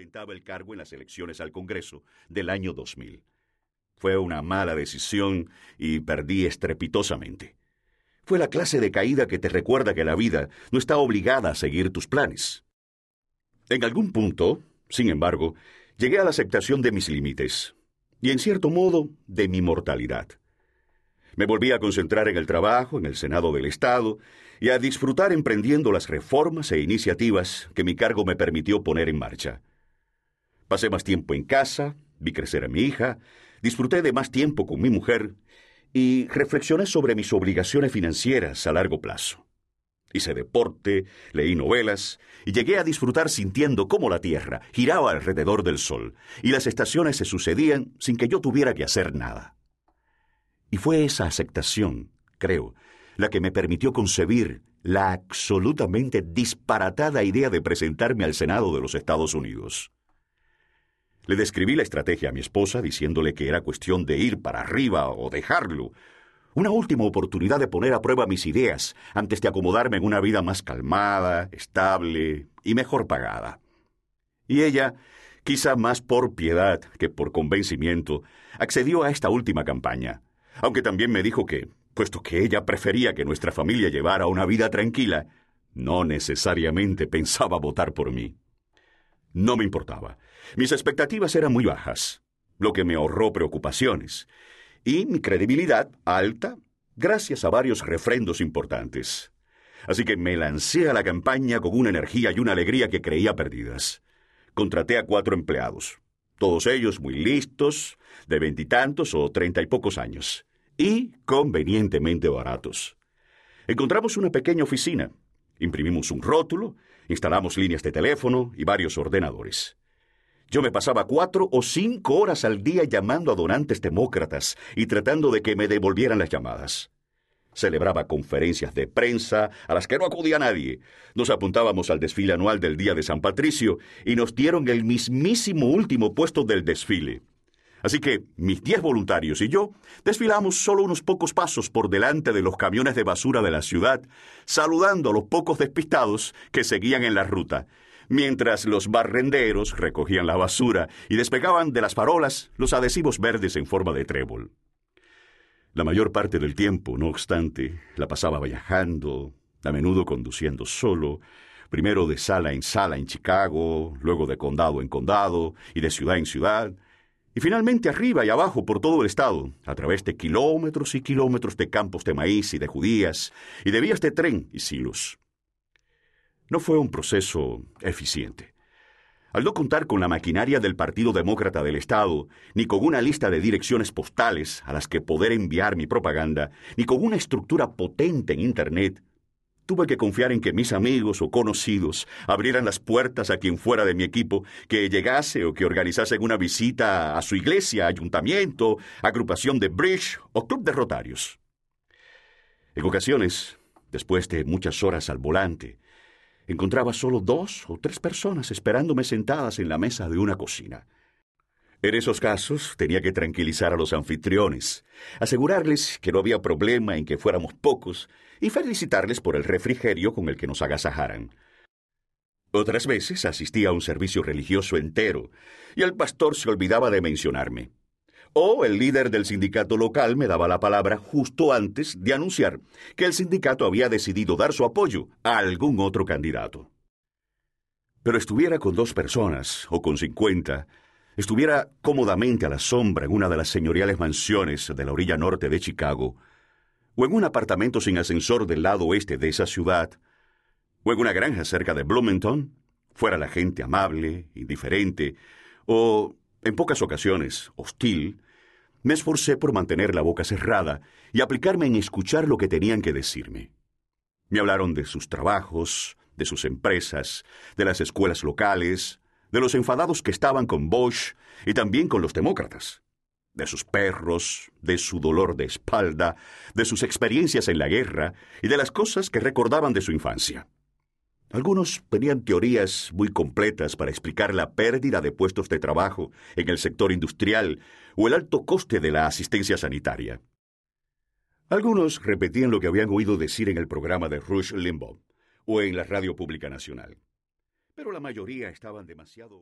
el cargo en las elecciones al Congreso del año 2000. Fue una mala decisión y perdí estrepitosamente. Fue la clase de caída que te recuerda que la vida no está obligada a seguir tus planes. En algún punto, sin embargo, llegué a la aceptación de mis límites y, en cierto modo, de mi mortalidad. Me volví a concentrar en el trabajo, en el Senado del Estado, y a disfrutar emprendiendo las reformas e iniciativas que mi cargo me permitió poner en marcha. Pasé más tiempo en casa, vi crecer a mi hija, disfruté de más tiempo con mi mujer y reflexioné sobre mis obligaciones financieras a largo plazo. Hice deporte, leí novelas y llegué a disfrutar sintiendo cómo la Tierra giraba alrededor del Sol y las estaciones se sucedían sin que yo tuviera que hacer nada. Y fue esa aceptación, creo, la que me permitió concebir la absolutamente disparatada idea de presentarme al Senado de los Estados Unidos. Le describí la estrategia a mi esposa diciéndole que era cuestión de ir para arriba o dejarlo, una última oportunidad de poner a prueba mis ideas antes de acomodarme en una vida más calmada, estable y mejor pagada. Y ella, quizá más por piedad que por convencimiento, accedió a esta última campaña aunque también me dijo que, puesto que ella prefería que nuestra familia llevara una vida tranquila, no necesariamente pensaba votar por mí. No me importaba. Mis expectativas eran muy bajas, lo que me ahorró preocupaciones, y mi credibilidad alta gracias a varios refrendos importantes. Así que me lancé a la campaña con una energía y una alegría que creía perdidas. Contraté a cuatro empleados, todos ellos muy listos, de veintitantos o treinta y pocos años y convenientemente baratos. Encontramos una pequeña oficina, imprimimos un rótulo, instalamos líneas de teléfono y varios ordenadores. Yo me pasaba cuatro o cinco horas al día llamando a donantes demócratas y tratando de que me devolvieran las llamadas. Celebraba conferencias de prensa a las que no acudía nadie. Nos apuntábamos al desfile anual del Día de San Patricio y nos dieron el mismísimo último puesto del desfile. Así que mis diez voluntarios y yo desfilamos solo unos pocos pasos por delante de los camiones de basura de la ciudad, saludando a los pocos despistados que seguían en la ruta, mientras los barrenderos recogían la basura y despegaban de las farolas los adhesivos verdes en forma de trébol. La mayor parte del tiempo, no obstante, la pasaba viajando, a menudo conduciendo solo, primero de sala en sala en Chicago, luego de condado en condado y de ciudad en ciudad, y finalmente arriba y abajo por todo el estado, a través de kilómetros y kilómetros de campos de maíz y de judías, y de vías de tren y silos. No fue un proceso eficiente. Al no contar con la maquinaria del Partido Demócrata del Estado, ni con una lista de direcciones postales a las que poder enviar mi propaganda, ni con una estructura potente en Internet, Tuve que confiar en que mis amigos o conocidos abrieran las puertas a quien fuera de mi equipo que llegase o que organizase una visita a su iglesia, ayuntamiento, agrupación de bridge o club de rotarios. En ocasiones, después de muchas horas al volante, encontraba solo dos o tres personas esperándome sentadas en la mesa de una cocina. En esos casos tenía que tranquilizar a los anfitriones, asegurarles que no había problema en que fuéramos pocos y felicitarles por el refrigerio con el que nos agasajaran. Otras veces asistía a un servicio religioso entero y el pastor se olvidaba de mencionarme. O el líder del sindicato local me daba la palabra justo antes de anunciar que el sindicato había decidido dar su apoyo a algún otro candidato. Pero estuviera con dos personas o con cincuenta, estuviera cómodamente a la sombra en una de las señoriales mansiones de la orilla norte de Chicago, o en un apartamento sin ascensor del lado oeste de esa ciudad, o en una granja cerca de Bloomington, fuera la gente amable, indiferente, o, en pocas ocasiones, hostil, me esforcé por mantener la boca cerrada y aplicarme en escuchar lo que tenían que decirme. Me hablaron de sus trabajos, de sus empresas, de las escuelas locales, de los enfadados que estaban con Bosch y también con los demócratas, de sus perros, de su dolor de espalda, de sus experiencias en la guerra y de las cosas que recordaban de su infancia. Algunos tenían teorías muy completas para explicar la pérdida de puestos de trabajo en el sector industrial o el alto coste de la asistencia sanitaria. Algunos repetían lo que habían oído decir en el programa de Rush Limbaugh o en la radio pública nacional pero la mayoría estaban demasiado